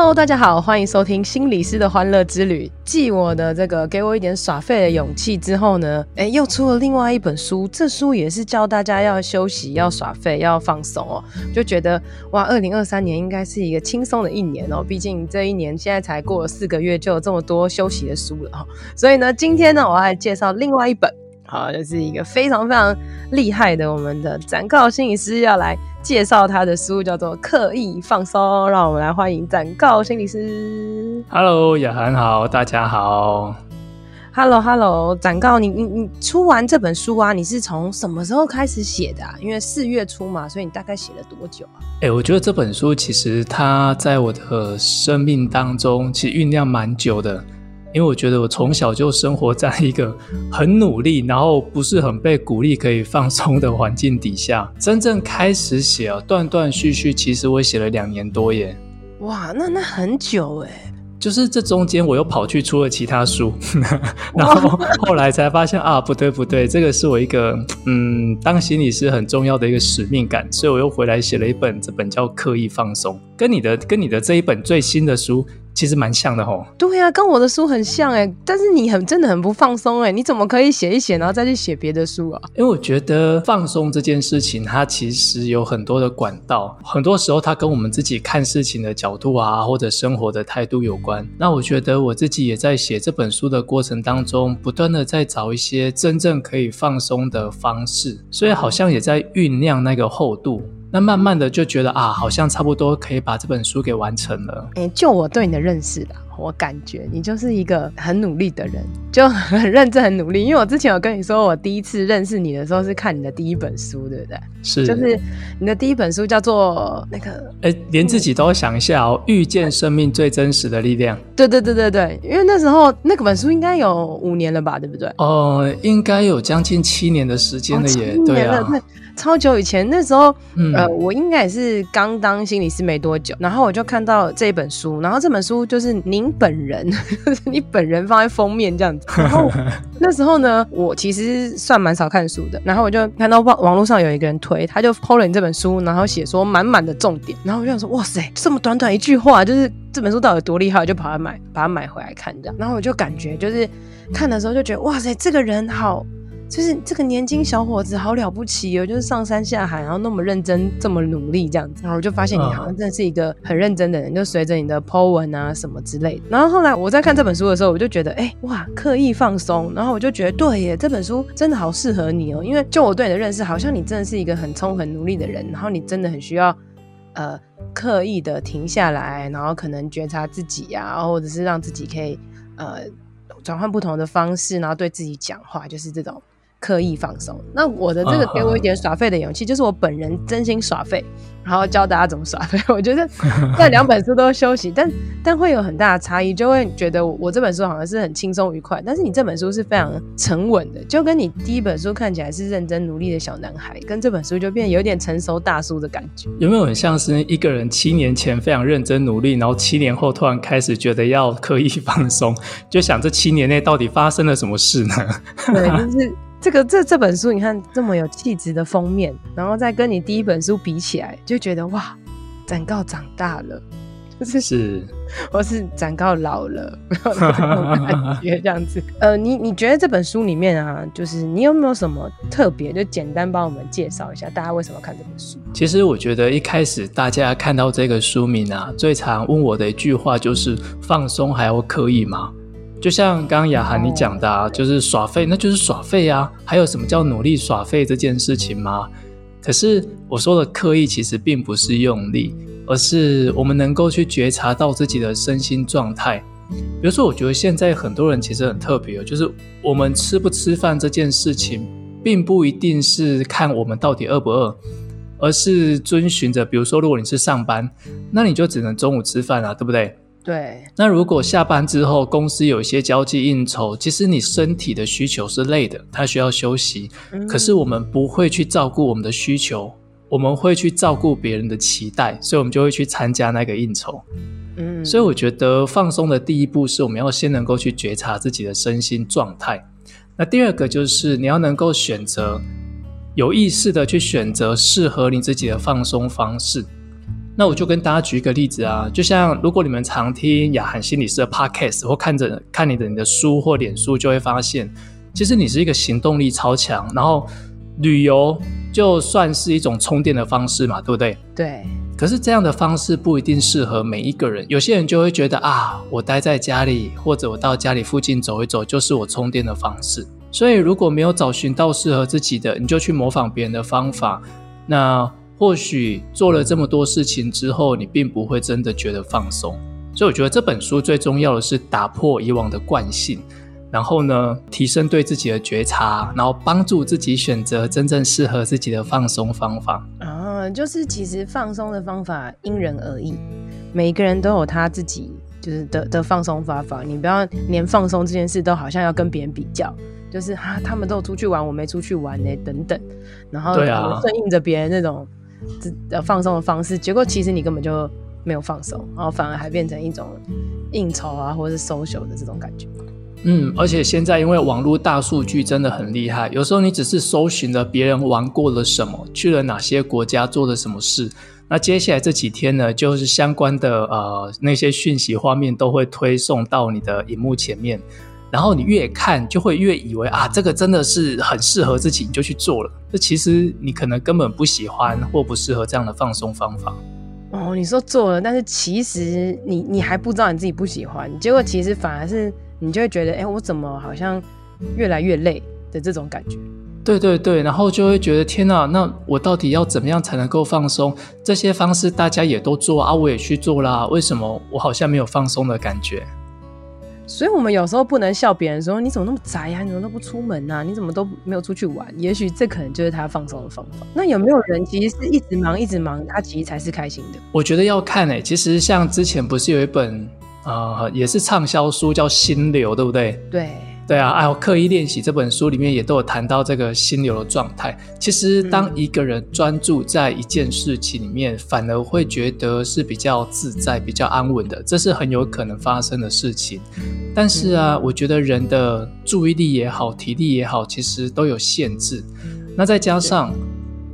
Hello，大家好，欢迎收听心理师的欢乐之旅。继我的这个给我一点耍废的勇气之后呢，诶，又出了另外一本书。这书也是教大家要休息、要耍废、要放松哦。就觉得哇，二零二三年应该是一个轻松的一年哦。毕竟这一年现在才过了四个月，就有这么多休息的书了哦。所以呢，今天呢，我要来介绍另外一本。好，就是一个非常非常厉害的我们的展告心理师要来介绍他的书，叫做《刻意放松》。让我们来欢迎展告心理师。Hello，雅涵好，大家好。Hello，Hello，展告，你你你出完这本书啊？你是从什么时候开始写的啊？因为四月初嘛，所以你大概写了多久啊？哎、欸，我觉得这本书其实它在我的生命当中其实酝酿蛮久的。因为我觉得我从小就生活在一个很努力，然后不是很被鼓励可以放松的环境底下。真正开始写啊，断断续续，其实我写了两年多耶。哇，那那很久哎。就是这中间我又跑去出了其他书，然后后来才发现啊，不对不对，这个是我一个嗯，当心理师很重要的一个使命感，所以我又回来写了一本，这本叫《刻意放松》，跟你的跟你的这一本最新的书。其实蛮像的吼，对呀、啊，跟我的书很像哎，但是你很真的很不放松哎，你怎么可以写一写，然后再去写别的书啊？因为我觉得放松这件事情，它其实有很多的管道，很多时候它跟我们自己看事情的角度啊，或者生活的态度有关。那我觉得我自己也在写这本书的过程当中，不断的在找一些真正可以放松的方式，所以好像也在酝酿那个厚度。那慢慢的就觉得啊，好像差不多可以把这本书给完成了。哎、欸，就我对你的认识啦，我感觉你就是一个很努力的人，就很认真、很努力。因为我之前有跟你说，我第一次认识你的时候是看你的第一本书，对不对？是，就是你的第一本书叫做那个……哎、欸，连自己都要想一下哦，遇见生命最真实的力量。对对对对对，因为那时候那个本书应该有五年了吧，对不对？哦、呃，应该有将近七年的时间了耶，哦、对啊。超久以前，那时候，嗯、呃，我应该也是刚当心理师没多久，然后我就看到这本书，然后这本书就是您本人，你本人放在封面这样子。然后那时候呢，我其实算蛮少看书的，然后我就看到网网络上有一个人推，他就 po 了你这本书，然后写说满满的重点，然后我就想说，哇塞，这么短短一句话，就是这本书到底有多厉害，我就跑来买，把它买回来看这样。然后我就感觉就是看的时候就觉得，哇塞，这个人好。就是这个年轻小伙子好了不起哦，就是上山下海，然后那么认真，这么努力这样子，然后我就发现你好像真的是一个很认真的人，就随着你的 po 文啊什么之类的。然后后来我在看这本书的时候，我就觉得，哎哇，刻意放松。然后我就觉得，对耶，这本书真的好适合你哦，因为就我对你的认识，好像你真的是一个很冲、很努力的人，然后你真的很需要，呃，刻意的停下来，然后可能觉察自己呀，或者是让自己可以呃转换不同的方式，然后对自己讲话，就是这种。刻意放松。那我的这个给我一点耍废的勇气，就是我本人真心耍废，然后教大家怎么耍废。我觉得 这两本书都休息，但但会有很大的差异，就会觉得我这本书好像是很轻松愉快，但是你这本书是非常沉稳的，就跟你第一本书看起来是认真努力的小男孩，跟这本书就变得有点成熟大叔的感觉。有没有很像是一个人七年前非常认真努力，然后七年后突然开始觉得要刻意放松，就想这七年内到底发生了什么事呢？对，就是。这个这这本书，你看这么有气质的封面，然后再跟你第一本书比起来，就觉得哇，展告长大了，就是是，我是展告老了，感觉这样子。呃，你你觉得这本书里面啊，就是你有没有什么特别？就简单帮我们介绍一下，大家为什么看这本书？其实我觉得一开始大家看到这个书名啊，最常问我的一句话就是：放松还要刻意吗？就像刚刚雅涵你讲的啊，就是耍废，那就是耍废啊。还有什么叫努力耍废这件事情吗？可是我说的刻意，其实并不是用力，而是我们能够去觉察到自己的身心状态。比如说，我觉得现在很多人其实很特别，就是我们吃不吃饭这件事情，并不一定是看我们到底饿不饿，而是遵循着，比如说，如果你是上班，那你就只能中午吃饭啊，对不对？对，那如果下班之后公司有一些交际应酬，其实你身体的需求是累的，它需要休息。嗯。可是我们不会去照顾我们的需求，我们会去照顾别人的期待，所以我们就会去参加那个应酬。嗯，所以我觉得放松的第一步是我们要先能够去觉察自己的身心状态。那第二个就是你要能够选择有意识的去选择适合你自己的放松方式。那我就跟大家举一个例子啊，就像如果你们常听雅涵心理师的 podcast 或看着看你的你的书或脸书，就会发现，其实你是一个行动力超强，然后旅游就算是一种充电的方式嘛，对不对？对。可是这样的方式不一定适合每一个人，有些人就会觉得啊，我待在家里或者我到家里附近走一走就是我充电的方式。所以如果没有找寻到适合自己的，你就去模仿别人的方法，那。或许做了这么多事情之后，你并不会真的觉得放松。所以我觉得这本书最重要的是打破以往的惯性，然后呢，提升对自己的觉察，然后帮助自己选择真正适合自己的放松方法。啊，就是其实放松的方法因人而异，每一个人都有他自己就是的的放松方法。你不要连放松这件事都好像要跟别人比较。就是啊，他们都有出去玩，我没出去玩呢，等等。然后顺应着别人那种。呃放松的方式，结果其实你根本就没有放松，然后反而还变成一种应酬啊，或者是 social 的这种感觉。嗯，而且现在因为网络大数据真的很厉害，有时候你只是搜寻了别人玩过了什么，去了哪些国家，做了什么事，那接下来这几天呢，就是相关的呃那些讯息画面都会推送到你的荧幕前面。然后你越看，就会越以为啊，这个真的是很适合自己，你就去做了。这其实你可能根本不喜欢或不适合这样的放松方法。哦，你说做了，但是其实你你还不知道你自己不喜欢，结果其实反而是你就会觉得，哎，我怎么好像越来越累的这种感觉。对对对，然后就会觉得天哪，那我到底要怎么样才能够放松？这些方式大家也都做啊，我也去做啦，为什么我好像没有放松的感觉？所以，我们有时候不能笑别人说：“你怎么那么宅呀？你怎么都不出门啊？你怎么都没有出去玩？”也许这可能就是他放松的方法。那有没有人其实是一直忙一直忙，他其实才是开心的？我觉得要看诶、欸。其实像之前不是有一本啊、呃，也是畅销书叫《心流》，对不对？对。对啊，还有刻意练习这本书里面也都有谈到这个心流的状态。其实，当一个人专注在一件事情里面，嗯、反而会觉得是比较自在、比较安稳的，这是很有可能发生的事情。但是啊，嗯、我觉得人的注意力也好、体力也好，其实都有限制。那再加上。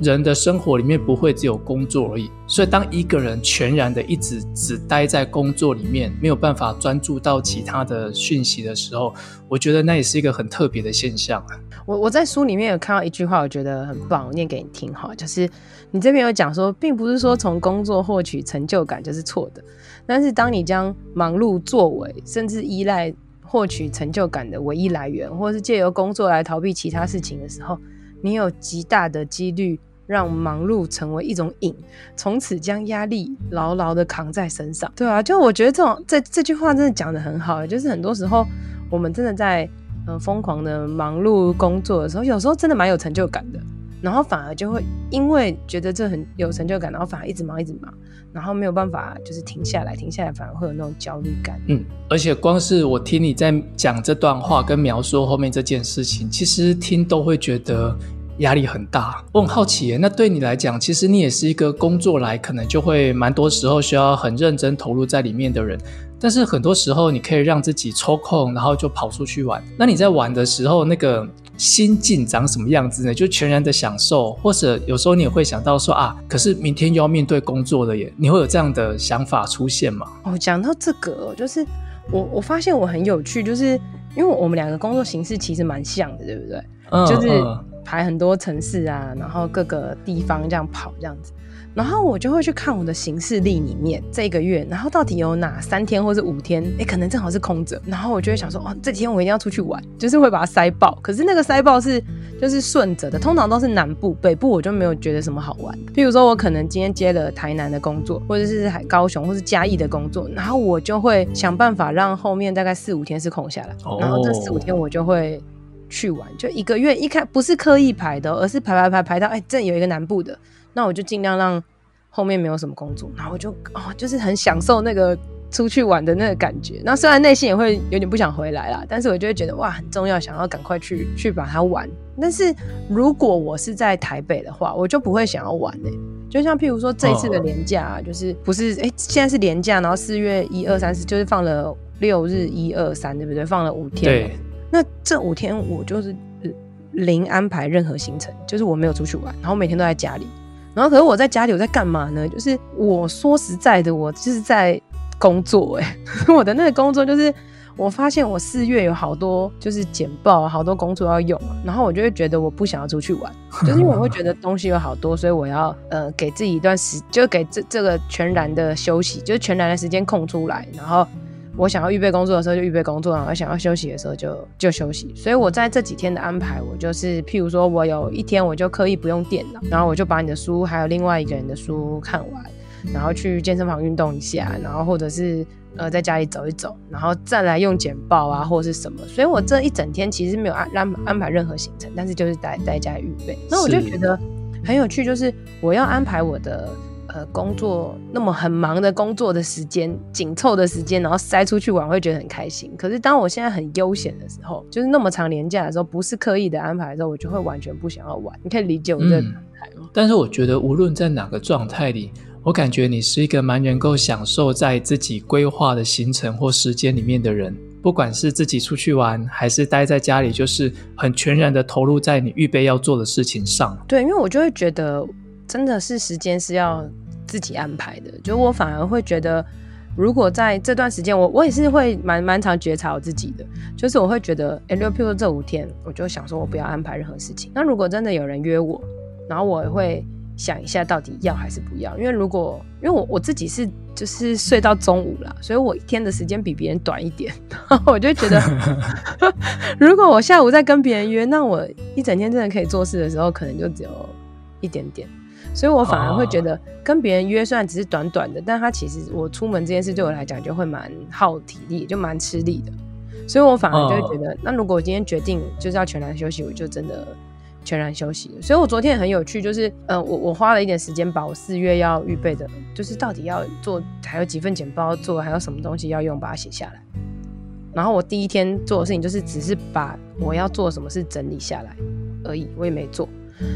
人的生活里面不会只有工作而已，所以当一个人全然的一直只待在工作里面，没有办法专注到其他的讯息的时候，我觉得那也是一个很特别的现象啊。我我在书里面有看到一句话，我觉得很棒，我念给你听哈，就是你这边有讲说，并不是说从工作获取成就感就是错的，但是当你将忙碌作为甚至依赖获取成就感的唯一来源，或是借由工作来逃避其他事情的时候，你有极大的几率让忙碌成为一种瘾，从此将压力牢牢的扛在身上。对啊，就我觉得这种这这句话真的讲得很好，就是很多时候我们真的在嗯疯狂的忙碌工作的时候，有时候真的蛮有成就感的，然后反而就会因为觉得这很有成就感，然后反而一直忙一直忙，然后没有办法就是停下来，停下来反而会有那种焦虑感。嗯，而且光是我听你在讲这段话跟描述后面这件事情，其实听都会觉得。压力很大，我很好奇耶。那对你来讲，其实你也是一个工作来，可能就会蛮多时候需要很认真投入在里面的人。但是很多时候，你可以让自己抽空，然后就跑出去玩。那你在玩的时候，那个心境长什么样子呢？就全然的享受，或者有时候你也会想到说啊，可是明天又要面对工作了耶。你会有这样的想法出现吗？哦，讲到这个，就是我我发现我很有趣，就是因为我们两个工作形式其实蛮像的，对不对？嗯，就是。嗯排很多城市啊，然后各个地方这样跑这样子，然后我就会去看我的行事历里面这个月，然后到底有哪三天或是五天，哎，可能正好是空着，然后我就会想说，哦，这几天我一定要出去玩，就是会把它塞爆。可是那个塞爆是就是顺着的，通常都是南部、北部我就没有觉得什么好玩。譬如说我可能今天接了台南的工作，或者是海高雄或是嘉义的工作，然后我就会想办法让后面大概四五天是空下来，然后这四五天我就会。去玩就一个月，一开不是刻意排的，而是排排排排到哎，这有一个南部的，那我就尽量让后面没有什么工作，然后我就哦，就是很享受那个出去玩的那个感觉。那虽然内心也会有点不想回来啦，但是我就会觉得哇很重要，想要赶快去去把它玩。但是如果我是在台北的话，我就不会想要玩。就像譬如说这一次的年假、啊，就是不是哎、欸、现在是年假，然后四月一二三四就是放了六日一二三，对不对？放了五天。对。那这五天我就是零安排任何行程，就是我没有出去玩，然后每天都在家里。然后可是我在家里我在干嘛呢？就是我说实在的，我就是在工作、欸。哎，我的那个工作就是。我发现我四月有好多就是简报，好多工作要用，然后我就会觉得我不想要出去玩，就是因为我会觉得东西有好多，所以我要呃给自己一段时，就给这这个全然的休息，就是全然的时间空出来，然后我想要预备工作的时候就预备工作，然后想要休息的时候就就休息。所以我在这几天的安排，我就是譬如说我有一天我就刻意不用电脑，然后我就把你的书还有另外一个人的书看完，然后去健身房运动一下，然后或者是。呃，在家里走一走，然后再来用简报啊，或者是什么。所以我这一整天其实没有安安安排任何行程，但是就是在在家里预备。那我就觉得很有趣，就是我要安排我的呃工作，那么很忙的工作的时间，紧凑的时间，然后塞出去玩，会觉得很开心。可是当我现在很悠闲的时候，就是那么长年假的时候，不是刻意的安排的时候，我就会完全不想要玩。你可以理解我这个状态吗？嗯，但是我觉得无论在哪个状态里。我感觉你是一个蛮能够享受在自己规划的行程或时间里面的人，不管是自己出去玩，还是待在家里，就是很全然的投入在你预备要做的事情上。对，因为我就会觉得，真的是时间是要自己安排的。就我反而会觉得，如果在这段时间，我我也是会蛮蛮常觉察我自己的，就是我会觉得，哎，就譬如这五天，我就想说我不要安排任何事情。那如果真的有人约我，然后我也会。想一下到底要还是不要，因为如果因为我我自己是就是睡到中午啦，所以我一天的时间比别人短一点，我就觉得 如果我下午再跟别人约，那我一整天真的可以做事的时候，可能就只有一点点，所以我反而会觉得跟别人约虽然只是短短的，但他其实我出门这件事对我来讲就会蛮耗体力，就蛮吃力的，所以我反而就会觉得，那如果我今天决定就是要全然休息，我就真的。全然休息，所以我昨天也很有趣，就是，呃，我我花了一点时间把我四月要预备的，就是到底要做还有几份简报要做，还有什么东西要用，把它写下来。然后我第一天做的事情就是只是把我要做什么事整理下来而已，我也没做。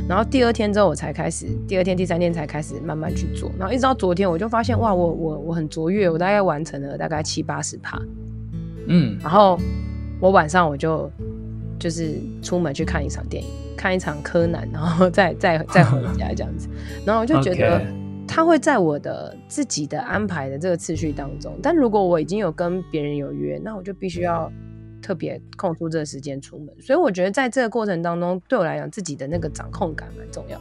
然后第二天之后我才开始，第二天、第三天才开始慢慢去做。然后一直到昨天，我就发现哇，我我我很卓越，我大概完成了大概七八十趴。嗯，然后我晚上我就就是出门去看一场电影。看一场柯南，然后 再再再回家这样子，然后我就觉得 他会在我的自己的安排的这个次序当中。但如果我已经有跟别人有约，那我就必须要特别空出这个时间出门。所以我觉得在这个过程当中，对我来讲，自己的那个掌控感蛮重要，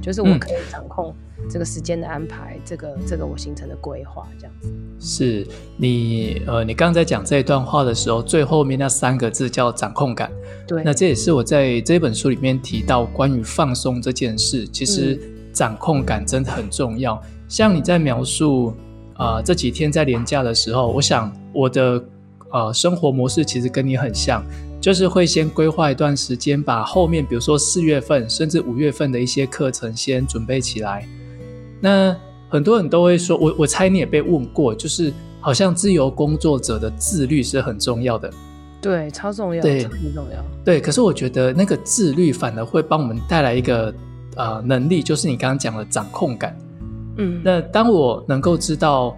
就是我可以掌控这个时间的安排，这个这个我行程的规划这样子。是你呃，你刚才讲这一段话的时候，最后面那三个字叫掌控感。对，那这也是我在这本书里面提到关于放松这件事，其实掌控感真的很重要。嗯、像你在描述啊、呃、这几天在连假的时候，我想我的呃生活模式其实跟你很像，就是会先规划一段时间，把后面比如说四月份甚至五月份的一些课程先准备起来。那很多人都会说，我我猜你也被问过，就是好像自由工作者的自律是很重要的，对，超重要，对，超重要，对。可是我觉得那个自律反而会帮我们带来一个呃能力，就是你刚刚讲的掌控感。嗯，那当我能够知道，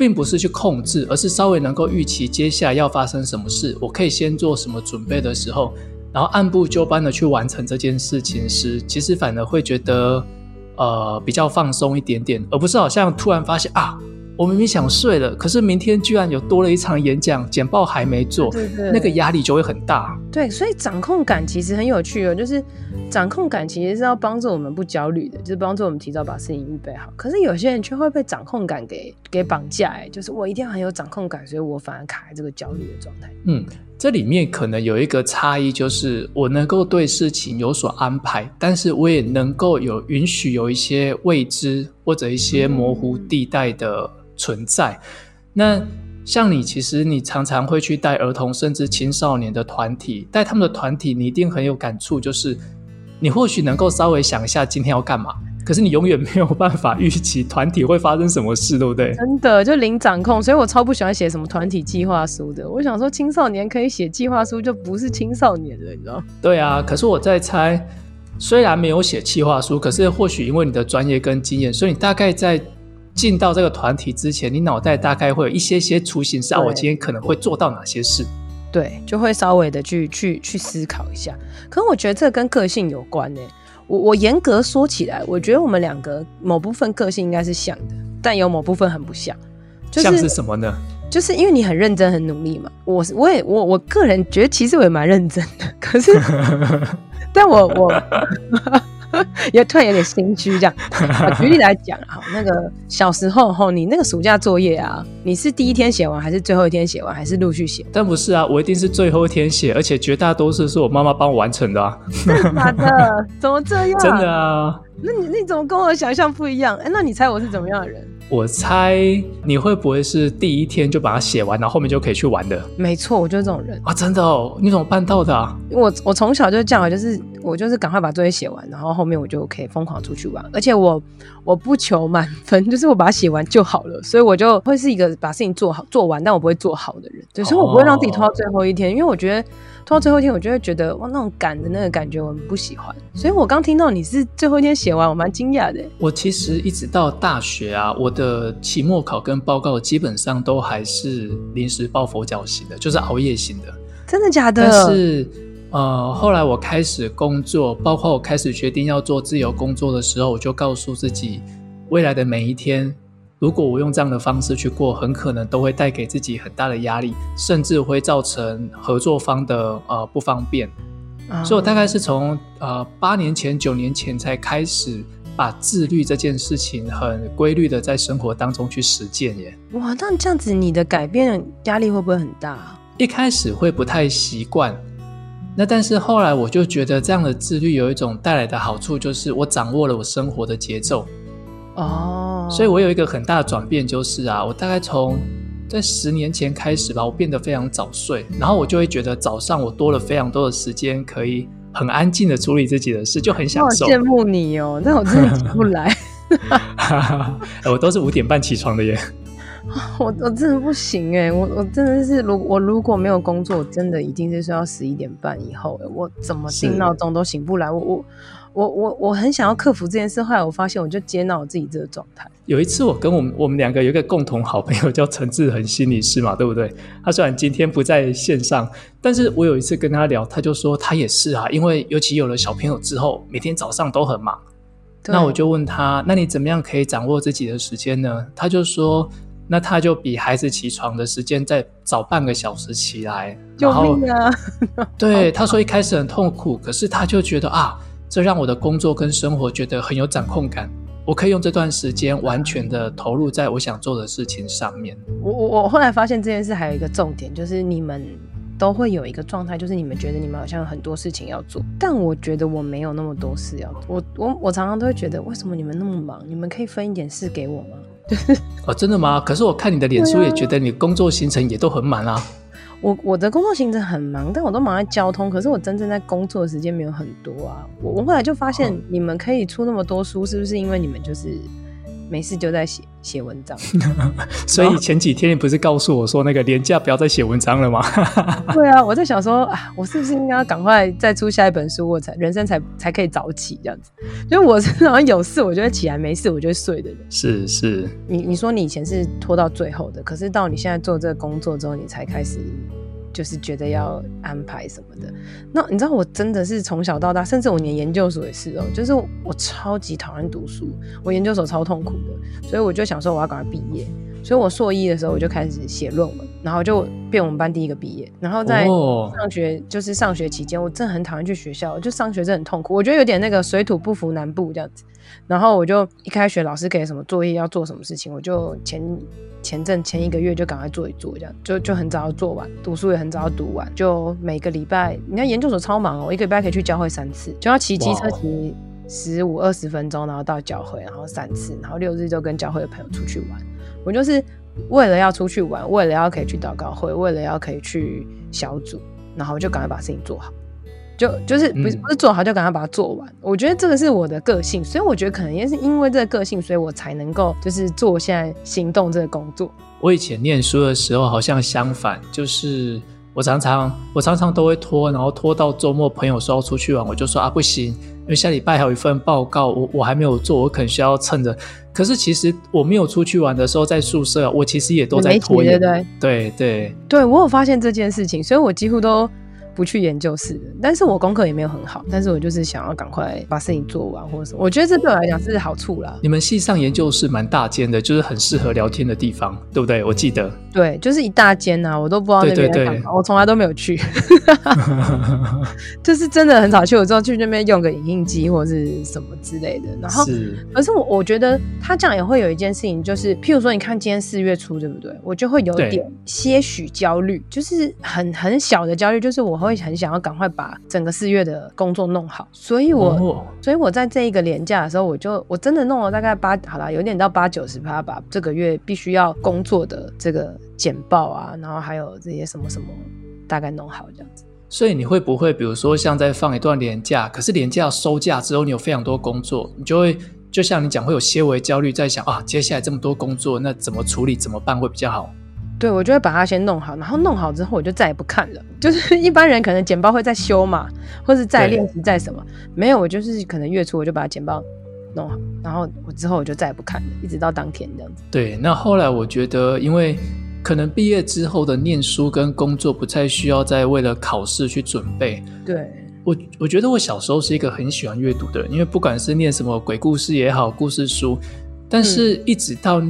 并不是去控制，而是稍微能够预期接下来要发生什么事，我可以先做什么准备的时候，然后按部就班的去完成这件事情时，其实反而会觉得。呃，比较放松一点点，而不是好像突然发现啊，我明明想睡了，可是明天居然有多了一场演讲，简报还没做，对对对，那个压力就会很大。对，所以掌控感其实很有趣哦，就是掌控感其实是要帮助我们不焦虑的，就是帮助我们提早把事情预备好。可是有些人却会被掌控感给给绑架，哎，就是我一定要很有掌控感，所以我反而卡在这个焦虑的状态。嗯。这里面可能有一个差异，就是我能够对事情有所安排，但是我也能够有允许有一些未知或者一些模糊地带的存在。那像你，其实你常常会去带儿童甚至青少年的团体，带他们的团体，你一定很有感触，就是你或许能够稍微想一下今天要干嘛，可是你永远没有办法预期团体会发生什么事，对不对？真的就零掌控，所以我超不喜欢写什么团体计划书的。我想说，青少年可以写计划书，就不是青少年了，你知道？对啊，可是我在猜，虽然没有写计划书，可是或许因为你的专业跟经验，所以你大概在进到这个团体之前，你脑袋大概会有一些些雏形，是啊，我今天可能会做到哪些事。对，就会稍微的去去去思考一下。可是我觉得这跟个性有关呢。我我严格说起来，我觉得我们两个某部分个性应该是像的，但有某部分很不像。就是、像是什么呢？就是因为你很认真、很努力嘛。我我也我我个人觉得，其实我也蛮认真的。可是，但我我。也突然有点心虚，这样。举例来讲，啊，那个小时候哈，你那个暑假作业啊，你是第一天写完，还是最后一天写完，还是陆续写？但不是啊，我一定是最后一天写，而且绝大多数是我妈妈帮我完成的啊。真的？怎么这样？真的啊。那你你怎么跟我想象不一样？哎、欸，那你猜我是怎么样的人？我猜你会不会是第一天就把它写完，然后后面就可以去玩的？没错，我就是这种人啊！真的哦，你怎么办到的啊？我我从小就这样，就是我就是赶快把作业写完，然后后面我就可以疯狂出去玩，而且我我不求满分，就是我把它写完就好了，所以我就会是一个把事情做好做完，但我不会做好的人。对，所以我不会让自己拖到最后一天，因为我觉得。拖到最后一天，我就会觉得哇，那种赶的那个感觉，我很不喜欢。所以我刚听到你是最后一天写完，我蛮惊讶的。我其实一直到大学啊，我的期末考跟报告基本上都还是临时抱佛脚型的，就是熬夜型的。真的假的？但是呃，后来我开始工作，包括我开始决定要做自由工作的时候，我就告诉自己，未来的每一天。如果我用这样的方式去过，很可能都会带给自己很大的压力，甚至会造成合作方的呃不方便。嗯、所以我大概是从呃八年前、九年前才开始把自律这件事情很规律的在生活当中去实践耶。哇，那这样子你的改变压力会不会很大？一开始会不太习惯，那但是后来我就觉得这样的自律有一种带来的好处，就是我掌握了我生活的节奏。哦，所以我有一个很大的转变，就是啊，我大概从在十年前开始吧，我变得非常早睡，然后我就会觉得早上我多了非常多的时间，可以很安静的处理自己的事，就很享受。我羡慕你哦，但我真的起不来。我都是五点半起床的耶。我我真的不行哎，我我真的是，如我如果没有工作，我真的一定是睡到十一点半以后，我怎么定闹钟都醒不来。我我。我我我很想要克服这件事，后来我发现，我就接纳我自己这个状态。有一次，我跟我们我们两个有一个共同好朋友叫陈志恒心理师嘛，对不对？他虽然今天不在线上，但是我有一次跟他聊，他就说他也是啊，因为尤其有了小朋友之后，每天早上都很忙。那我就问他，那你怎么样可以掌握自己的时间呢？他就说，那他就比孩子起床的时间再早半个小时起来。救命啊！对，他说一开始很痛苦，可是他就觉得啊。这让我的工作跟生活觉得很有掌控感，我可以用这段时间完全的投入在我想做的事情上面。我我我后来发现这件事还有一个重点，就是你们都会有一个状态，就是你们觉得你们好像有很多事情要做，但我觉得我没有那么多事要做。我我我常常都会觉得，为什么你们那么忙？你们可以分一点事给我吗？哦，真的吗？可是我看你的脸书也觉得你工作行程也都很满啊。我我的工作行程很忙，但我都忙在交通。可是我真正在工作的时间没有很多啊。我我后来就发现，你们可以出那么多书，是不是因为你们就是没事就在写写文章？所以前几天你不是告诉我说，那个连假不要再写文章了吗？对啊，我在想说啊，我是不是应该要赶快再出下一本书，我才人生才才可以早起这样子？因为我是 好像有事我就会起来，没事我就会睡的人。是是，你你说你以前是拖到最后的，可是到你现在做这个工作之后，你才开始。就是觉得要安排什么的，那你知道我真的是从小到大，甚至我连研究所也是哦、就是我超级讨厌读书，我研究所超痛苦的，所以我就想说我要赶快毕业，所以我硕一的时候我就开始写论文，然后就变我们班第一个毕业，然后在上学就是上学期间，我真的很讨厌去学校，就上学真的很痛苦，我觉得有点那个水土不服南部这样子，然后我就一开学老师给什么作业要做什么事情，我就前。前阵前一个月就赶快做一做，这样就就很早要做完，读书也很早要读完，就每个礼拜，你看研究所超忙哦，一个礼拜可以去教会三次，就要骑机车骑十五二十分钟，然后到教会，然后三次，然后六日就跟教会的朋友出去玩。我就是为了要出去玩，为了要可以去祷告会，为了要可以去小组，然后就赶快把事情做好。就就是不是不是做好就赶快把它做完。我觉得这个是我的个性，所以我觉得可能也是因为这个个性，所以我才能够就是做现在行动这个工作。我以前念书的时候好像相反，就是我常常我常常都会拖，然后拖到周末朋友说要出去玩，我就说啊不行，因为下礼拜还有一份报告，我我还没有做，我可能需要趁着。可是其实我没有出去玩的时候，在宿舍，我其实也都在拖延。对对对，对，对我有发现这件事情，所以我几乎都。不去研究室，但是我功课也没有很好，但是我就是想要赶快把事情做完，或者什么。我觉得这对我来讲是好处啦。你们系上研究室蛮大间的，就是很适合聊天的地方，对不对？我记得。对，就是一大间呐，我都不知道那边在干嘛，对对对，我从来都没有去，就是真的很少去。我之后去那边用个影印机或者是什么之类的，然后，是可是我我觉得他这样也会有一件事情，就是譬如说，你看今天四月初，对不对？我就会有点些许焦虑，就是很很小的焦虑，就是我会。会很想要赶快把整个四月的工作弄好，所以我，我所以我在这一个年假的时候，我就我真的弄了大概八，好啦，有点到八九十趴，把这个月必须要工作的这个简报啊，然后还有这些什么什么，大概弄好这样子。所以你会不会，比如说像在放一段年假，可是年假收假之后，你有非常多工作，你就会就像你讲，会有些微焦虑，在想啊，接下来这么多工作，那怎么处理，怎么办会比较好？对，我就会把它先弄好，然后弄好之后我就再也不看了。就是 一般人可能剪报会再修嘛，或是再练习再什么，没有，我就是可能月初我就把剪报弄好，然后我之后我就再也不看了，一直到当天这样子。对，那后来我觉得，因为可能毕业之后的念书跟工作不太需要再为了考试去准备。对，我我觉得我小时候是一个很喜欢阅读的人，因为不管是念什么鬼故事也好，故事书，但是一直到。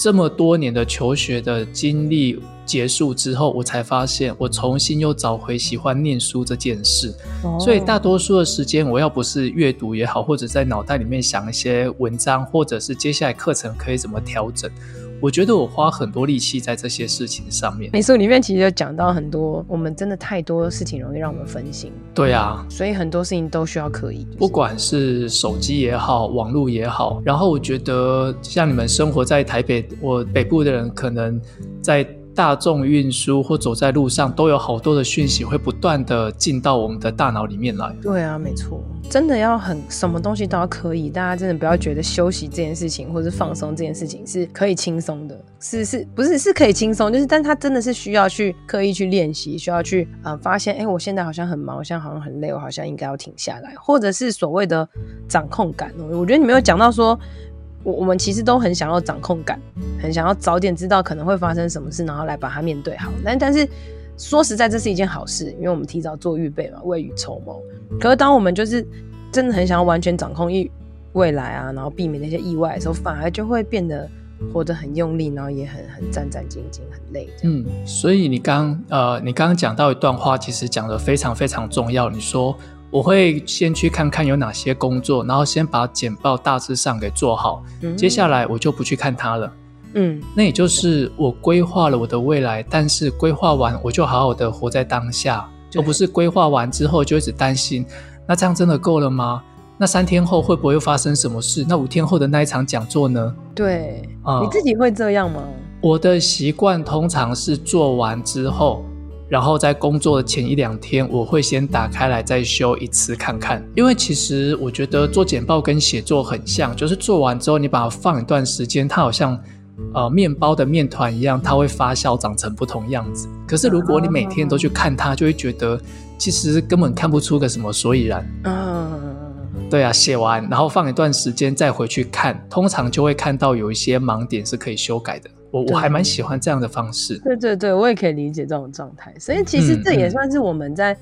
这么多年的求学的经历结束之后，我才发现我重新又找回喜欢念书这件事。所以大多数的时间，我要不是阅读也好，或者在脑袋里面想一些文章，或者是接下来课程可以怎么调整。我觉得我花很多力气在这些事情上面。美术里面其实有讲到很多，我们真的太多事情容易让我们分心。对啊，所以很多事情都需要刻意。不管是手机也好，网络也好。然后我觉得像你们生活在台北，我北部的人可能在。大众运输或走在路上，都有好多的讯息会不断的进到我们的大脑里面来。对啊，没错，真的要很什么东西都要刻意，大家真的不要觉得休息这件事情或是放松这件事情是可以轻松的，是是，不是是可以轻松，就是但他真的是需要去刻意去练习，需要去啊、发现，哎，我现在好像很忙，我现在好像很累，我好像应该要停下来，或者是所谓的掌控感。我觉得你没有讲到说。我我们其实都很想要掌控感，很想要早点知道可能会发生什么事，然后来把它面对好。但但是说实在，这是一件好事，因为我们提早做预备嘛，未雨绸缪。可是当我们就是真的很想要完全掌控一未来啊，然后避免那些意外的时候，反而就会变得活得很用力，然后也很很战战兢兢，很累。嗯，所以你刚呃，你刚刚讲到一段话，其实讲得非常非常重要。你说。我会先去看看有哪些工作，然后先把简报大致上给做好。嗯，接下来我就不去看它了。嗯，那也就是我规划了我的未来，但是规划完我就好好的活在当下，而不是规划完之后就一直担心。那这样真的够了吗？那三天后会不会又发生什么事？那五天后的那一场讲座呢？对，嗯，你自己会这样吗？我的习惯通常是做完之后。然后在工作的前一两天，我会先打开来再修一次看看，因为其实我觉得做简报跟写作很像，就是做完之后你把它放一段时间，它好像呃面包的面团一样，它会发酵长成不同样子。可是如果你每天都去看它，就会觉得其实根本看不出个什么所以然。嗯，对啊，写完然后放一段时间再回去看，通常就会看到有一些盲点是可以修改的。我我还蛮喜欢这样的方式。对对对，我也可以理解这种状态。所以其实这也算是我们在、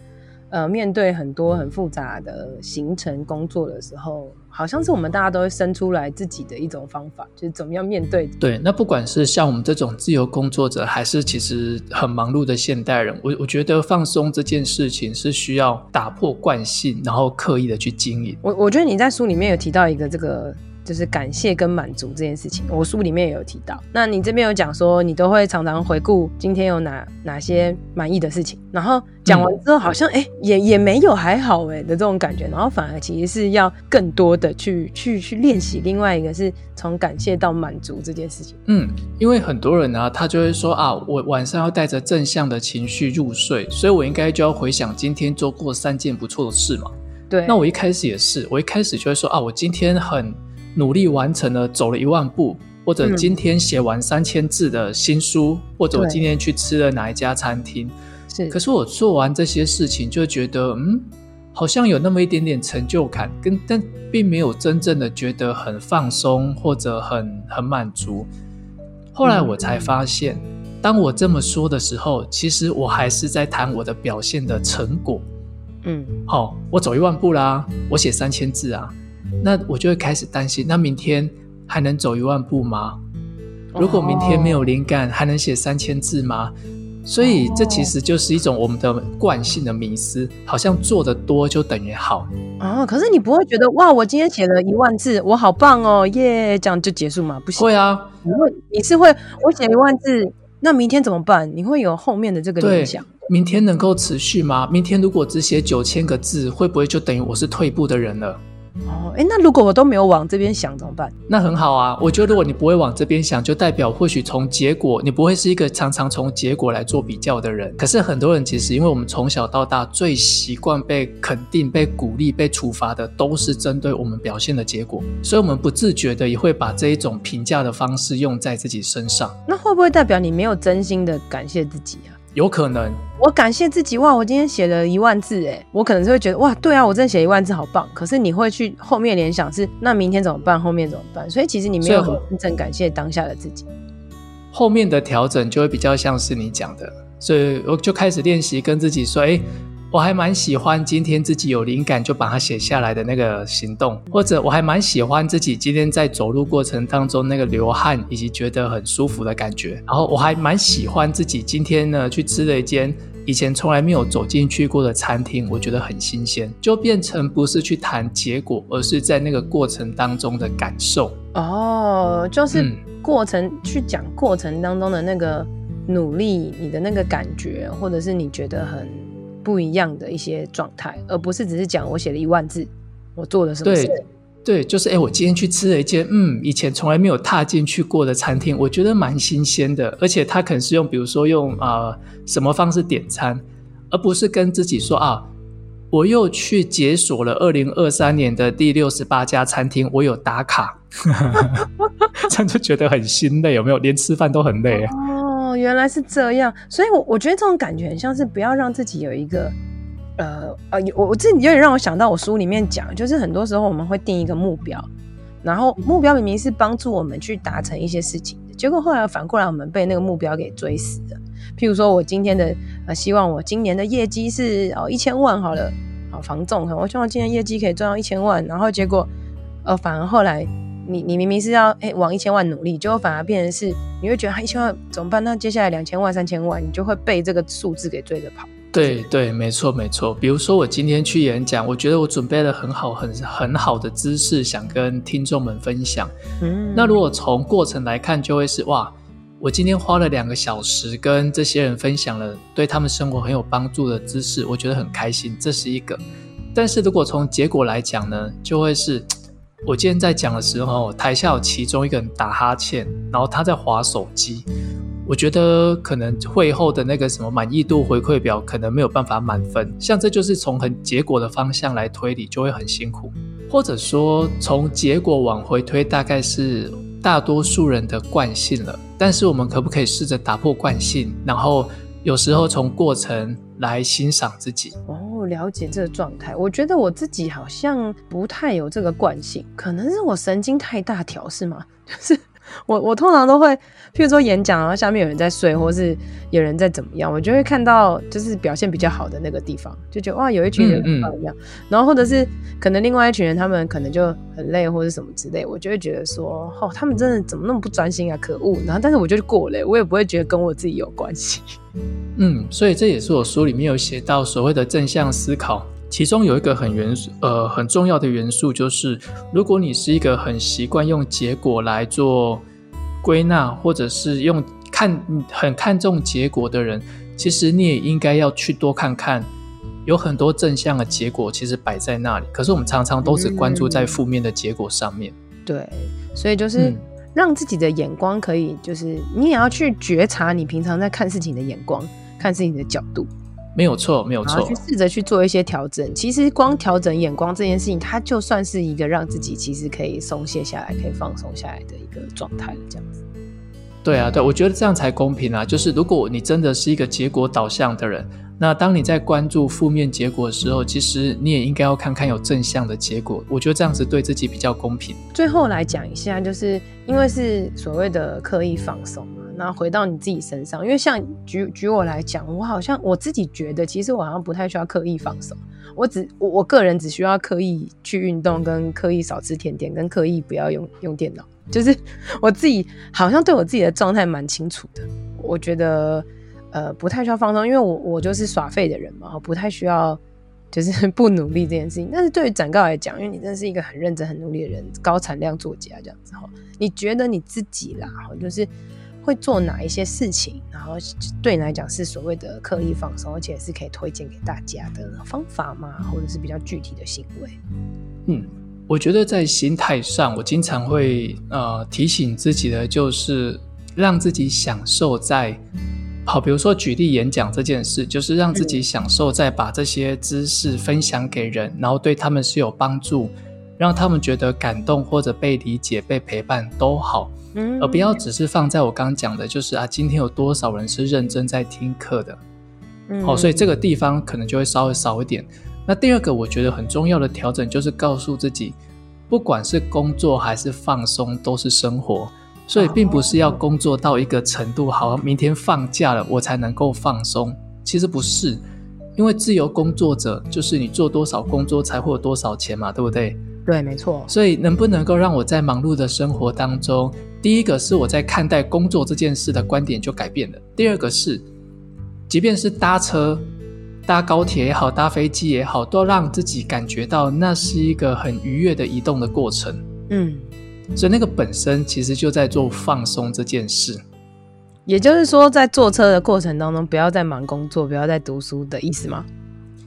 嗯、呃面对很多很复杂的行程工作的时候，好像是我们大家都会生出来自己的一种方法，就是怎么样面对。对，那不管是像我们这种自由工作者，还是其实很忙碌的现代人，我我觉得放松这件事情是需要打破惯性，然后刻意的去经营。我我觉得你在书里面有提到一个这个。就是感谢跟满足这件事情，我书里面也有提到。那你这边有讲说，你都会常常回顾今天有哪哪些满意的事情，然后讲完之后好像哎、嗯、也也没有还好哎的这种感觉，然后反而其实是要更多的去去去练习。另外一个是从感谢到满足这件事情。嗯，因为很多人呢、啊，他就会说啊，我晚上要带着正向的情绪入睡，所以我应该就要回想今天做过三件不错的事嘛。对，那我一开始也是，我一开始就会说啊，我今天很。努力完成了，走了一万步，或者今天写完三千字的新书，嗯、或者我今天去吃了哪一家餐厅。是，可是我做完这些事情，就觉得嗯，好像有那么一点点成就感，跟但并没有真正的觉得很放松或者很很满足。后来我才发现，嗯、当我这么说的时候，其实我还是在谈我的表现的成果。嗯，好、哦，我走一万步啦，我写三千字啊。那我就会开始担心，那明天还能走一万步吗？如果明天没有灵感，还能写三千字吗？所以这其实就是一种我们的惯性的迷思，好像做的多就等于好。啊，可是你不会觉得哇，我今天写了一万字，我好棒哦，耶、yeah，这样就结束吗？不行。会啊，你会，你是会，我写一万字，那明天怎么办？你会有后面的这个联想。明天能够持续吗？明天如果只写九千个字，会不会就等于我是退步的人了？哦，哎，那如果我都没有往这边想怎么办？那很好啊，我觉得如果你不会往这边想，就代表或许从结果，你不会是一个常常从结果来做比较的人。可是很多人其实，因为我们从小到大最习惯被肯定、被鼓励、被处罚的，都是针对我们表现的结果，所以我们不自觉的也会把这一种评价的方式用在自己身上。那会不会代表你没有真心的感谢自己啊？有可能，我感谢自己哇！我今天写了一万字，哎，我可能是会觉得哇，对啊，我真的写一万字好棒。可是你会去后面联想是，那明天怎么办？后面怎么办？所以其实你没有真正感谢当下的自己。后面的调整就会比较像是你讲的，所以我就开始练习跟自己说，哎。我还蛮喜欢今天自己有灵感就把它写下来的那个行动，或者我还蛮喜欢自己今天在走路过程当中那个流汗以及觉得很舒服的感觉。然后我还蛮喜欢自己今天呢去吃了一间以前从来没有走进去过的餐厅，我觉得很新鲜，就变成不是去谈结果，而是在那个过程当中的感受。哦，就是过程、嗯、去讲过程当中的那个努力，你的那个感觉，或者是你觉得很。不一样的一些状态，而不是只是讲我写了一万字，我做了什么事。对，对，就是哎，我今天去吃了一间嗯，以前从来没有踏进去过的餐厅，我觉得蛮新鲜的，而且他可能是用，比如说用啊、呃、什么方式点餐，而不是跟自己说啊，我又去解锁了二零二三年的第六十八家餐厅，我有打卡，这样就觉得很心累，有没有？连吃饭都很累。哦，原来是这样，所以我，我觉得这种感觉很像是不要让自己有一个，呃呃，我我自己有点让我想到我书里面讲，就是很多时候我们会定一个目标，然后目标明明是帮助我们去达成一些事情的，结果后来反过来我们被那个目标给追死了。譬如说我今天的呃，希望我今年的业绩是哦一千万好了，好房仲，我希望今年业绩可以赚到一千万，然后结果呃反而后来。你你明明是要哎、欸、往一千万努力，结果反而变成是你会觉得他一千万怎么办？那接下来两千万、三千万，你就会被这个数字给追着跑。对对，没错没错。比如说我今天去演讲，我觉得我准备了很好很很好的知识，想跟听众们分享。嗯，那如果从过程来看，就会是哇，我今天花了两个小时跟这些人分享了对他们生活很有帮助的知识，我觉得很开心，这是一个。但是如果从结果来讲呢，就会是。我今天在讲的时候，台下有其中一个人打哈欠，然后他在滑手机。我觉得可能会后的那个什么满意度回馈表可能没有办法满分。像这就是从很结果的方向来推理，就会很辛苦。或者说从结果往回推，大概是大多数人的惯性了。但是我们可不可以试着打破惯性，然后有时候从过程来欣赏自己哦？了解这个状态，我觉得我自己好像不太有这个惯性，可能是我神经太大条，是吗？就是。我我通常都会，譬如说演讲，然后下面有人在睡，或是有人在怎么样，我就会看到就是表现比较好的那个地方，就觉得哇，有一群人很棒一样。嗯嗯、然后或者是可能另外一群人，他们可能就很累或者什么之类，我就会觉得说，哦，他们真的怎么那么不专心啊，可恶！然后但是我就过了，我也不会觉得跟我自己有关系。嗯，所以这也是我书里面有写到所谓的正向思考。其中有一个很元素，呃，很重要的元素就是，如果你是一个很习惯用结果来做归纳，或者是用看很看重结果的人，其实你也应该要去多看看，有很多正向的结果其实摆在那里。可是我们常常都只关注在负面的结果上面。嗯、对，所以就是让自己的眼光可以，就是你也要去觉察你平常在看事情的眼光，看事情的角度。没有错，没有错。去试着去做一些调整。其实光调整眼光这件事情，它就算是一个让自己其实可以松懈下来、可以放松下来的一个状态了。这样子。对啊，对，我觉得这样才公平啊。就是如果你真的是一个结果导向的人，那当你在关注负面结果的时候，其实你也应该要看看有正向的结果。我觉得这样子对自己比较公平。最后来讲一下，就是因为是所谓的刻意放松。然后回到你自己身上，因为像举举我来讲，我好像我自己觉得，其实我好像不太需要刻意放松，我只我我个人只需要刻意去运动，跟刻意少吃甜点，跟刻意不要用用电脑，就是 我自己好像对我自己的状态蛮清楚的。我觉得呃不太需要放松，因为我我就是耍废的人嘛，我不太需要就是 不努力这件事情。但是对于展告来讲，因为你真的是一个很认真、很努力的人，高产量作家这样子哈，你觉得你自己啦，就是。会做哪一些事情，然后对你来讲是所谓的刻意放松，而且是可以推荐给大家的方法吗？或者是比较具体的行为？嗯，我觉得在心态上，我经常会呃提醒自己的，就是让自己享受在好，比如说举例演讲这件事，就是让自己享受在把这些知识分享给人，然后对他们是有帮助，让他们觉得感动或者被理解、被陪伴都好。而不要只是放在我刚刚讲的，就是啊，今天有多少人是认真在听课的，嗯，好，所以这个地方可能就会稍微少一点。那第二个我觉得很重要的调整，就是告诉自己，不管是工作还是放松，都是生活，所以并不是要工作到一个程度，好，明天放假了我才能够放松。其实不是，因为自由工作者就是你做多少工作才会有多少钱嘛，对不对？对，没错。所以能不能够让我在忙碌的生活当中，第一个是我在看待工作这件事的观点就改变了。第二个是，即便是搭车、搭高铁也好，搭飞机也好，都让自己感觉到那是一个很愉悦的移动的过程。嗯，所以那个本身其实就在做放松这件事。也就是说，在坐车的过程当中，不要再忙工作，不要再读书的意思吗？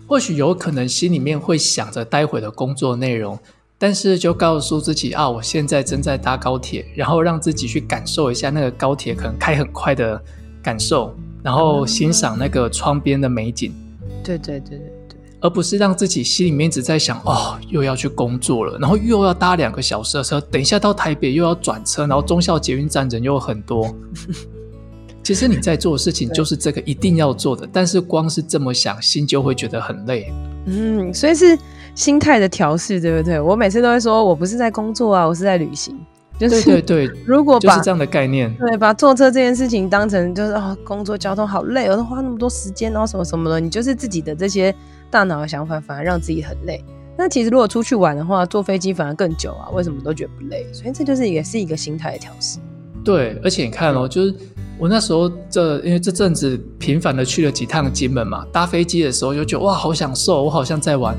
或许有可能心里面会想着待会的工作内容。但是就告诉自己啊，我现在正在搭高铁，然后让自己去感受一下那个高铁可能开很快的感受，然后欣赏那个窗边的美景。对对对对对，而不是让自己心里面一直在想哦，又要去工作了，然后又要搭两个小时的车，等一下到台北又要转车，然后中孝捷运站人又很多。其实你在做的事情就是这个一定要做的，但是光是这么想，心就会觉得很累。嗯，所以是。心态的调试，对不对？我每次都会说，我不是在工作啊，我是在旅行。就是对对对，如果把就是这样的概念，对，把坐车这件事情当成就是啊、哦，工作交通好累，我都花那么多时间，然后什么什么的，你就是自己的这些大脑的想法，反而让自己很累。那其实如果出去玩的话，坐飞机反而更久啊，为什么都觉得不累？所以这就是也是一个心态的调试。对，而且你看哦，就是我那时候这因为这阵子频繁的去了几趟金门嘛，搭飞机的时候就觉得哇，好享受，我好像在玩。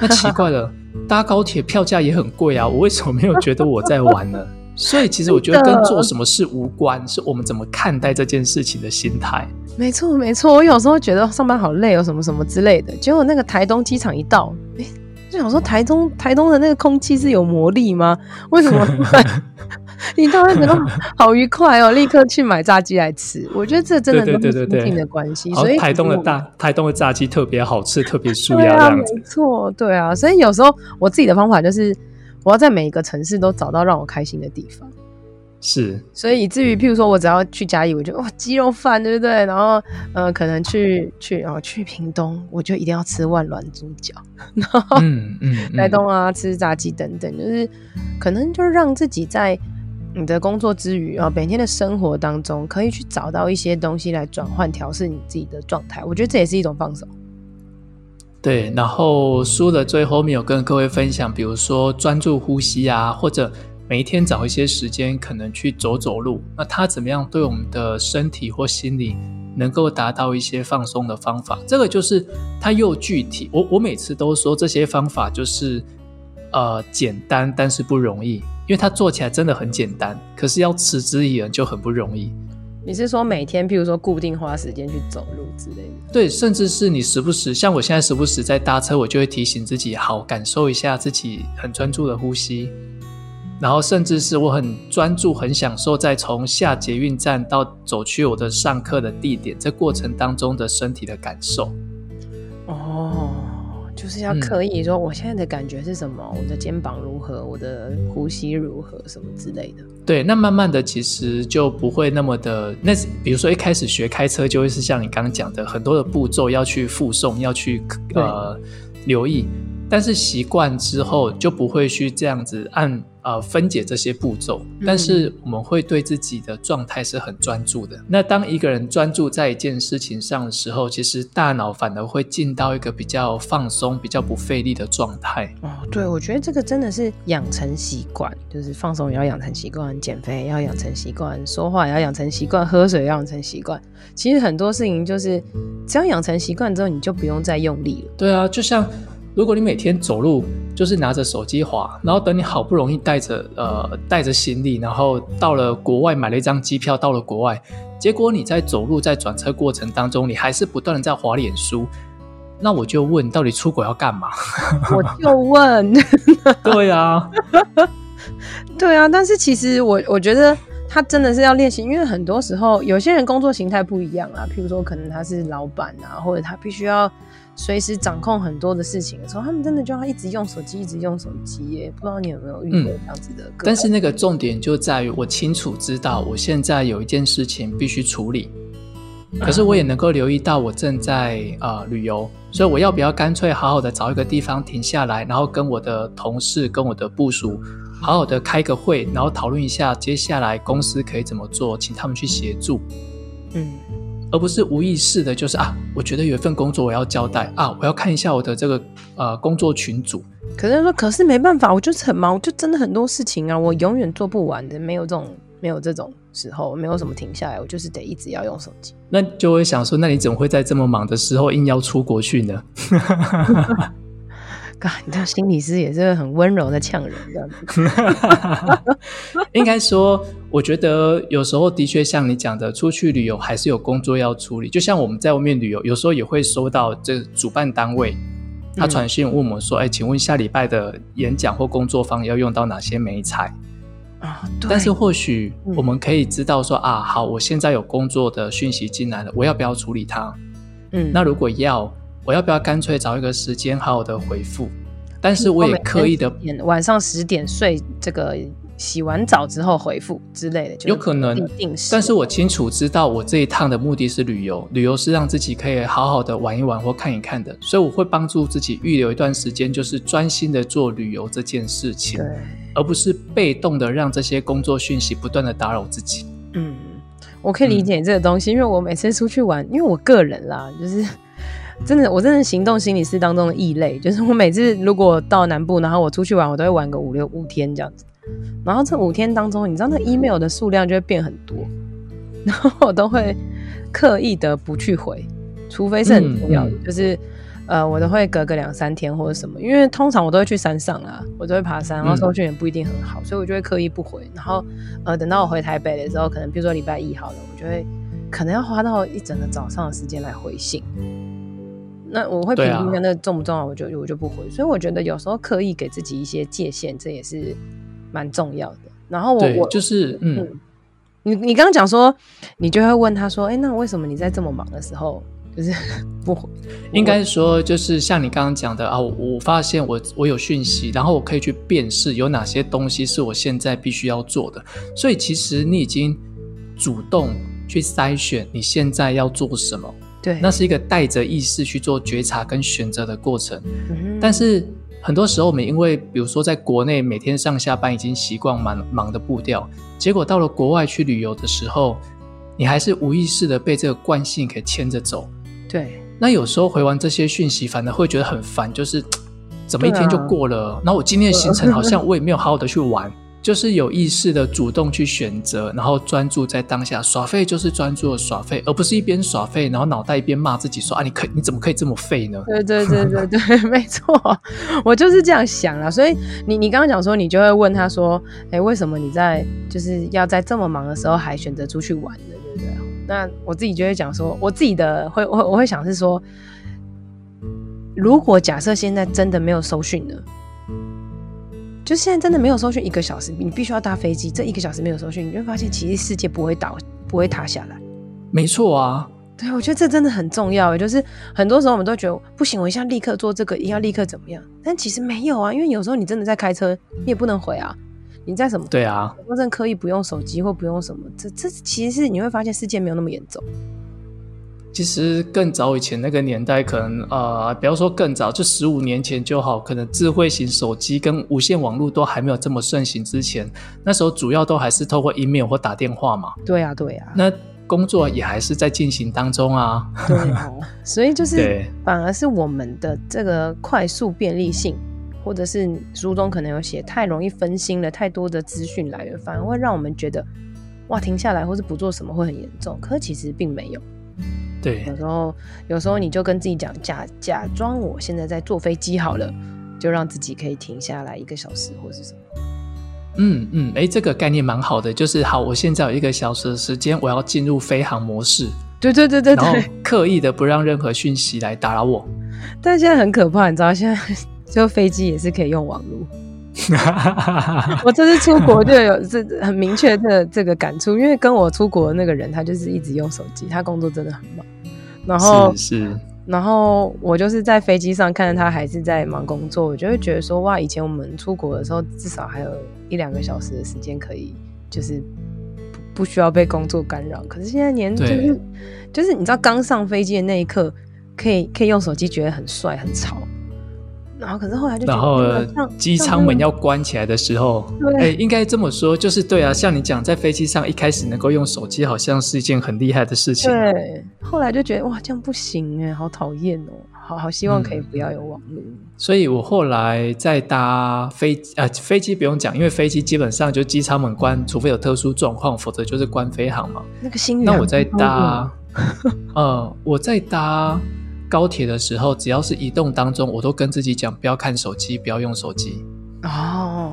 那奇怪了，搭高铁票价也很贵啊，我为什么没有觉得我在玩呢？所以其实我觉得跟做什么事无关，是我们怎么看待这件事情的心态。没错，没错。我有时候觉得上班好累哦，什么什么之类的。结果那个台东机场一到，哎，就想说台东台东的那个空气是有魔力吗？为什么？你当然觉得好愉快哦，立刻去买炸鸡来吃。我觉得这真的都是心情的关系。所以台东的大台东的炸鸡特别好吃，特别舒压这样子。没错，对啊。所以有时候我自己的方法就是，我要在每一个城市都找到让我开心的地方。是。所以以至于譬如说我只要去嘉义，我就哇鸡肉饭，对不对？然后呃，可能去去然后去屏东，我就一定要吃万峦猪脚。然后嗯嗯，台东啊，吃炸鸡等等，就是可能就是让自己在。你的工作之余啊，每天的生活当中，可以去找到一些东西来转换调试你自己的状态。我觉得这也是一种放松。对，然后书的最后面有跟各位分享，比如说专注呼吸啊，或者每一天找一些时间，可能去走走路。那它怎么样对我们的身体或心理能够达到一些放松的方法。这个就是它又具体。我我每次都说这些方法就是呃简单，但是不容易，因为它做起来真的很简单，可是要持之以恒就很不容易。你是说每天，譬如说固定花时间去走路之类的？对，甚至是你时不时，像我现在时不时在搭车，我就会提醒自己，好，感受一下自己很专注的呼吸，然后甚至是我很专注、很享受在从下捷运站到走去我的上课的地点这过程当中的身体的感受。是要刻意说，我现在的感觉是什么？嗯、我的肩膀如何？我的呼吸如何？什么之类的。对，那慢慢的其实就不会那么的。那比如说一开始学开车，就会是像你刚刚讲的，很多的步骤要去附送，要去呃留意。但是习惯之后，就不会去这样子按。呃，分解这些步骤，但是我们会对自己的状态是很专注的。嗯、那当一个人专注在一件事情上的时候，其实大脑反而会进到一个比较放松、比较不费力的状态。哦，对，我觉得这个真的是养成习惯，就是放松也要养成习惯，减肥也要养成习惯，说话也要养成习惯，喝水也要养成习惯。其实很多事情就是只要养成习惯之后，你就不用再用力了。对啊，就像。如果你每天走路就是拿着手机滑，然后等你好不容易带着呃带着行李，然后到了国外买了一张机票到了国外，结果你在走路在转车过程当中，你还是不断的在滑脸书，那我就问，到底出国要干嘛？我就问，对啊，对啊，但是其实我我觉得他真的是要练习，因为很多时候有些人工作形态不一样啊，譬如说可能他是老板啊，或者他必须要。随时掌控很多的事情的时候，他们真的就要一直用手机，一直用手机耶。不知道你有没有遇过这样子的、嗯？但是那个重点就在于，我清楚知道我现在有一件事情必须处理，可是我也能够留意到我正在呃旅游，所以我要不要干脆好好的找一个地方停下来，然后跟我的同事、跟我的部署好好的开个会，然后讨论一下接下来公司可以怎么做，请他们去协助。嗯。而不是无意识的，就是啊，我觉得有一份工作我要交代啊，我要看一下我的这个呃工作群组。可是说，可是没办法，我就是很忙，我就真的很多事情啊，我永远做不完的，没有这种没有这种时候，没有什么停下来，我就是得一直要用手机。那就会想说，那你怎么会在这么忙的时候硬要出国去呢？你的心理师也是很温柔的呛人这样子。应该说，我觉得有时候的确像你讲的，出去旅游还是有工作要处理。就像我们在外面旅游，有时候也会收到这主办单位他传讯问我们说：“哎、嗯，请问下礼拜的演讲或工作坊要用到哪些美材？”啊，但是或许我们可以知道说：“啊，好，我现在有工作的讯息进来了，我要不要处理它？”嗯，那如果要。我要不要干脆找一个时间好好的回复？但是我也刻意的晚上十点睡，这个洗完澡之后回复之类的，有可能。但是我清楚知道，我这一趟的目的是旅游，旅游是让自己可以好好的玩一玩或看一看的，所以我会帮助自己预留一段时间，就是专心的做旅游这件事情，而不是被动的让这些工作讯息不断的打扰自己。嗯，我可以理解这个东西，嗯，因为我每次出去玩，因为我个人啦，就是。真的，我真的行动心理师当中的异类，就是我每次如果到南部，然后我出去玩，我都会玩个五六五天这样子。然后这五天当中，你知道那 email 的数量就会变很多，然后我都会刻意的不去回，除非是很重要的，就是呃，我都会隔个两三天或者什么，因为通常我都会去山上啊，我都会爬山，然后收讯也不一定很好，所以我就会刻意不回。然后呃，等到我回台北的时候，可能比如说礼拜一好了，我就会可能要花到一整个早上的时间来回信。那我会评估一下那重不重要，我就我就不回。所以我觉得有时候刻意给自己一些界限，这也是蛮重要的。然后我我就是嗯，嗯，你你刚刚讲说，你就会问他说，哎、欸，那为什么你在这么忙的时候就是 不回？应该说就是像你刚刚讲的啊，我我发现我我有讯息，然后我可以去辨识有哪些东西是我现在必须要做的。所以其实你已经主动去筛选你现在要做什么。对，那是一个带着意识去做觉察跟选择的过程。嗯。但是很多时候，我们因为比如说在国内每天上下班已经习惯忙忙的步调，结果到了国外去旅游的时候，你还是无意识的被这个惯性给牵着走。对。那有时候回完这些讯息，反而会觉得很烦，就是怎么一天就过了，然后我今天的行程好像我也没有好好的去玩。就是有意识的主动去选择，然后专注在当下。耍废就是专注的耍废，而不是一边耍废，然后脑袋一边骂自己说啊，你可你怎么可以这么废呢？对对对对对，没错，我就是这样想啊。所以你你刚刚讲说，你就会问他说，哎，为什么你在就是要在这么忙的时候还选择出去玩呢？对不对？那我自己就会讲说，我自己的会我我会想是说，如果假设现在真的没有收讯呢？就现在真的没有收讯一个小时，你必须要搭飞机。这一个小时没有收讯，你就会发现其实世界不会倒，不会塌下来。没错啊，对，我觉得这真的很重要。就是很多时候我们都觉得不行，我一下立刻做这个，一定要立刻怎么样？但其实没有啊，因为有时候你真的在开车，你也不能回啊。你在什么？对啊，真正刻意不用手机或不用什么，这这其实是你会发现世界没有那么严重。其实更早以前那个年代，可能呃，不要说更早，就十五年前就好。可能智慧型手机跟无线网络都还没有这么盛行之前，那时候主要都还是透过 email 或打电话嘛。对啊，对啊。那工作也还是在进行当中啊。对啊，所以就是 反而是我们的这个快速便利性，或者是书中可能有写太容易分心了，太多的资讯来源，反而会让我们觉得哇，停下来或是不做什么会很严重。可是其实并没有。对，有时候有时候你就跟自己讲，假假装我现在在坐飞机好了，就让自己可以停下来一个小时或是什么。嗯嗯，哎，这个概念蛮好的，就是好，我现在有一个小时的时间，我要进入飞航模式。对对对对对，然后刻意的不让任何讯息来打扰我。但现在很可怕，你知道，现在 就飞机也是可以用网络。我这次出国就有这很明确的这个感触，因为跟我出国的那个人，他就是一直用手机，他工作真的很忙。然后是，是，然后我就是在飞机上看到他还是在忙工作，我就会觉得说，哇，以前我们出国的时候，至少还有一两个小时的时间可以，就是不需要被工作干扰。可是现在年就是就是你知道，刚上飞机的那一刻，可以可以用手机，觉得很帅很潮。然后，可是后来就然后机舱门要关起来的时候，哎、欸，应该这么说，就是对啊，像你讲，在飞机上一开始能够用手机，好像是一件很厉害的事情。对，后来就觉得哇，这样不行哎，好讨厌哦，好好希望可以不要有网络。嗯、所以我后来在搭飞啊、呃，飞机不用讲，因为飞机基本上就机舱门关，除非有特殊状况，否则就是关飞航嘛。那个新那我在搭，呃，我在搭。高铁的时候，只要是移动当中，我都跟自己讲不要看手机，不要用手机。哦，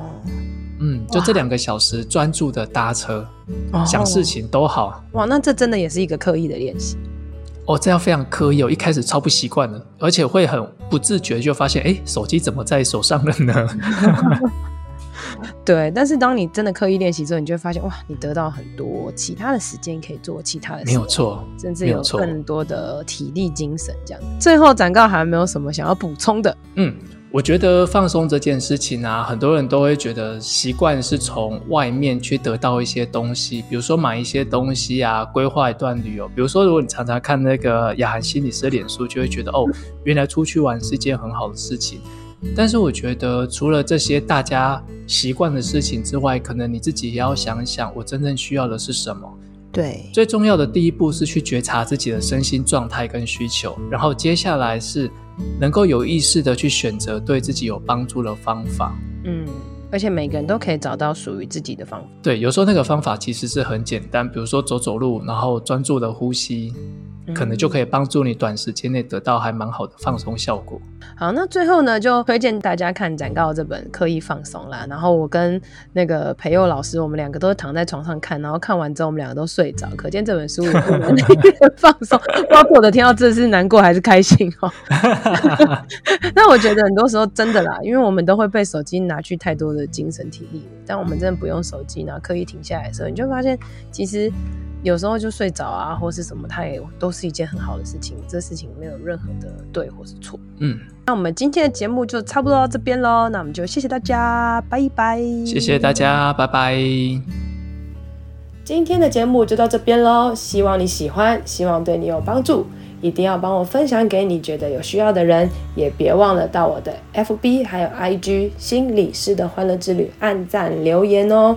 嗯，就这两个小时专注的搭车，想事情都好。哇，那这真的也是一个刻意的练习。哦，这样非常刻意，我一开始超不习惯的，而且会很不自觉就发现，哎，手机怎么在手上了呢？对，但是当你真的刻意练习之后，你就会发现哇，你得到很多其他的时间可以做其他的事，没有错，甚至有更多的体力、精神这样。最后，展告还有没有什么想要补充的？嗯，我觉得放松这件事情啊，很多人都会觉得习惯是从外面去得到一些东西，比如说买一些东西啊，规划一段旅游。比如说，如果你常常看那个雅涵心理师的脸书，就会觉得哦，原来出去玩是一件很好的事情。但是我觉得，除了这些大家习惯的事情之外，可能你自己也要想想，我真正需要的是什么。对，最重要的第一步是去觉察自己的身心状态跟需求，然后接下来是能够有意识的去选择对自己有帮助的方法。嗯，而且每个人都可以找到属于自己的方法。对，有时候那个方法其实是很简单，比如说走走路，然后专注的呼吸。可能就可以帮助你短时间内得到还蛮好的放松效果。好，那最后呢，就推荐大家看展告这本《刻意放松》啦。然后我跟那个培佑老师，我们两个都是躺在床上看，然后看完之后我们两个都睡着，可见这本书也不能放松。包括我的听到这是难过还是开心哦。那我觉得很多时候真的啦，因为我们都会被手机拿去太多的精神体力。但我们真的不用手机，然后刻意停下来的时候，你就发现其实。有时候就睡着啊，或是什么，它也都是一件很好的事情。这事情没有任何的对或是错。嗯，那我们今天的节目就差不多到这边喽。那我们就谢谢大家，拜拜。谢谢大家，拜拜。今天的节目就到这边喽，希望你喜欢，希望对你有帮助。一定要帮我分享给你觉得有需要的人，也别忘了到我的 FB 还有 IG 心理师的欢乐之旅按赞留言哦。